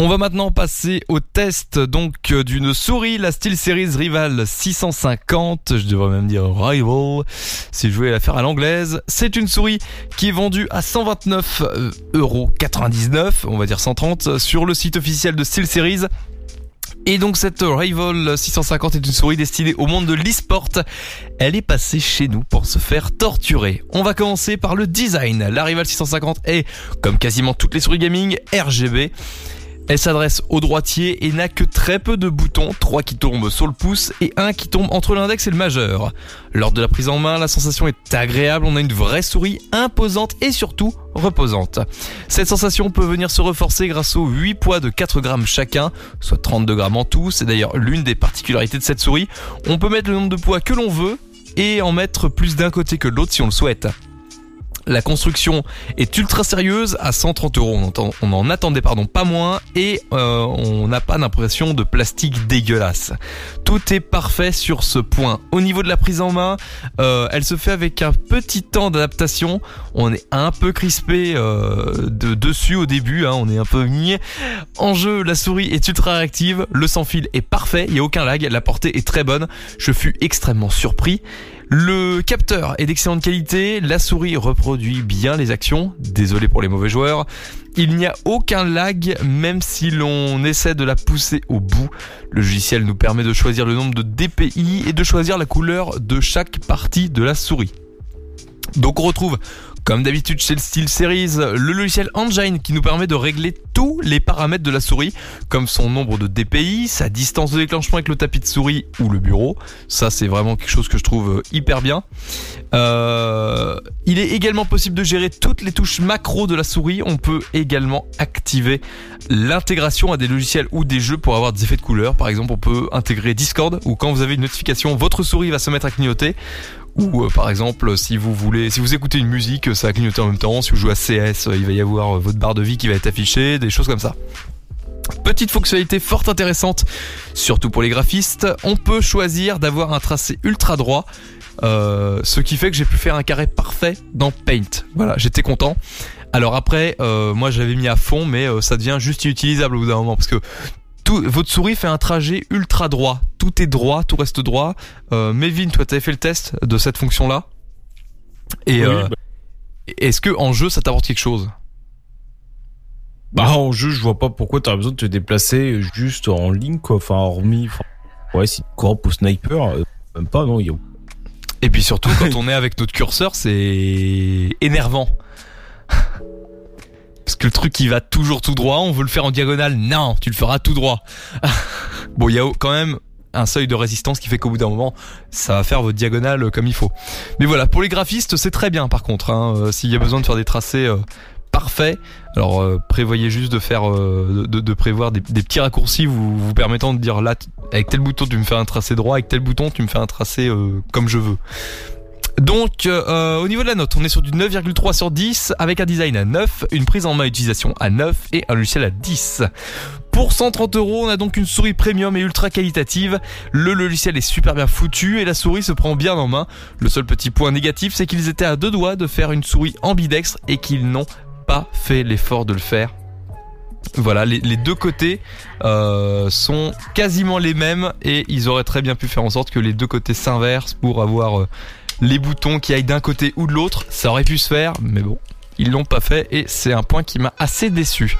On va maintenant passer au test donc euh, d'une souris, la SteelSeries Rival 650. Je devrais même dire Rival si je voulais la faire à l'anglaise. C'est une souris qui est vendue à 129 euh, euros 99, on va dire 130, sur le site officiel de SteelSeries. Et donc cette Rival 650 est une souris destinée au monde de l'e-sport. Elle est passée chez nous pour se faire torturer. On va commencer par le design. La Rival 650 est, comme quasiment toutes les souris gaming, RGB. Elle s'adresse au droitier et n'a que très peu de boutons, trois qui tombent sur le pouce et un qui tombe entre l'index et le majeur. Lors de la prise en main, la sensation est agréable, on a une vraie souris imposante et surtout reposante. Cette sensation peut venir se renforcer grâce aux 8 poids de 4 grammes chacun, soit 32 grammes en tout, c'est d'ailleurs l'une des particularités de cette souris. On peut mettre le nombre de poids que l'on veut et en mettre plus d'un côté que l'autre si on le souhaite. La construction est ultra sérieuse, à 130 euros. On, en attendait pardon pas moins et euh, on n'a pas d'impression de plastique dégueulasse. Tout est parfait sur ce point. Au niveau de la prise en main, euh, elle se fait avec un petit temps d'adaptation. On est un peu crispé euh, de dessus au début, hein, on est un peu niais. En jeu, la souris est ultra réactive, le sans fil est parfait, il n'y a aucun lag, la portée est très bonne. Je fus extrêmement surpris. Le capteur est d'excellente qualité, la souris reproduit bien les actions, désolé pour les mauvais joueurs. Il n'y a aucun lag même si l'on essaie de la pousser au bout. Le logiciel nous permet de choisir le nombre de DPI et de choisir la couleur de chaque partie de la souris. Donc on retrouve comme d'habitude chez le Steel Series, le logiciel Engine qui nous permet de régler tous les paramètres de la souris, comme son nombre de DPI, sa distance de déclenchement avec le tapis de souris ou le bureau. Ça c'est vraiment quelque chose que je trouve euh, hyper bien. Euh, il est également possible de gérer toutes les touches macro de la souris. On peut également activer l'intégration à des logiciels ou des jeux pour avoir des effets de couleur. Par exemple, on peut intégrer Discord ou quand vous avez une notification, votre souris va se mettre à clignoter ou euh, par exemple si vous voulez si vous écoutez une musique ça va clignoter en même temps si vous jouez à CS il va y avoir euh, votre barre de vie qui va être affichée des choses comme ça Petite fonctionnalité fort intéressante, surtout pour les graphistes, on peut choisir d'avoir un tracé ultra droit, euh, ce qui fait que j'ai pu faire un carré parfait dans Paint. Voilà, j'étais content. Alors après, moi j'avais mis à fond, mais ça devient juste inutilisable au bout d'un moment parce que votre souris fait un trajet ultra droit. Tout est droit, tout reste droit. Euh, Mevin, toi, t'avais fait le test de cette fonction-là. Et euh, bah. est-ce que en jeu, ça t'apporte quelque chose? Bah en jeu, je vois pas pourquoi t'aurais besoin de te déplacer juste en ligne, quoi. Enfin, hormis, ouais, si corps ou sniper, euh, même pas, non. Et puis surtout, quand on est avec notre curseur, c'est énervant. Parce que le truc il va toujours tout droit, on veut le faire en diagonale, non, tu le feras tout droit. bon, il y a quand même un seuil de résistance qui fait qu'au bout d'un moment, ça va faire votre diagonale comme il faut. Mais voilà, pour les graphistes, c'est très bien par contre. Hein, euh, S'il y a besoin de faire des tracés euh, parfaits, alors euh, prévoyez juste de faire, de, prévoir des, petits raccourcis vous, vous permettant de dire là, avec tel bouton tu me fais un tracé droit, avec tel bouton tu me fais un tracé comme je veux. Donc euh, au niveau de la note, on est sur du 9,3 sur 10 avec un design à 9, une prise en main utilisation à 9 et un logiciel à 10. Pour 130 euros, on a donc une souris premium et ultra qualitative. Le logiciel est super bien foutu et la souris se prend bien en main. Le seul petit point négatif, c'est qu'ils étaient à deux doigts de faire une souris ambidextre et qu'ils n'ont pas fait l'effort de le faire. Voilà, les, deux côtés euh, sont quasiment les mêmes et ils auraient très bien pu faire en sorte que les deux côtés s'inversent pour avoir euh, les boutons qui aillent d'un côté ou de l'autre. Ça aurait pu se faire, mais bon, ils l'ont pas fait et c'est un point qui m'a assez déçu.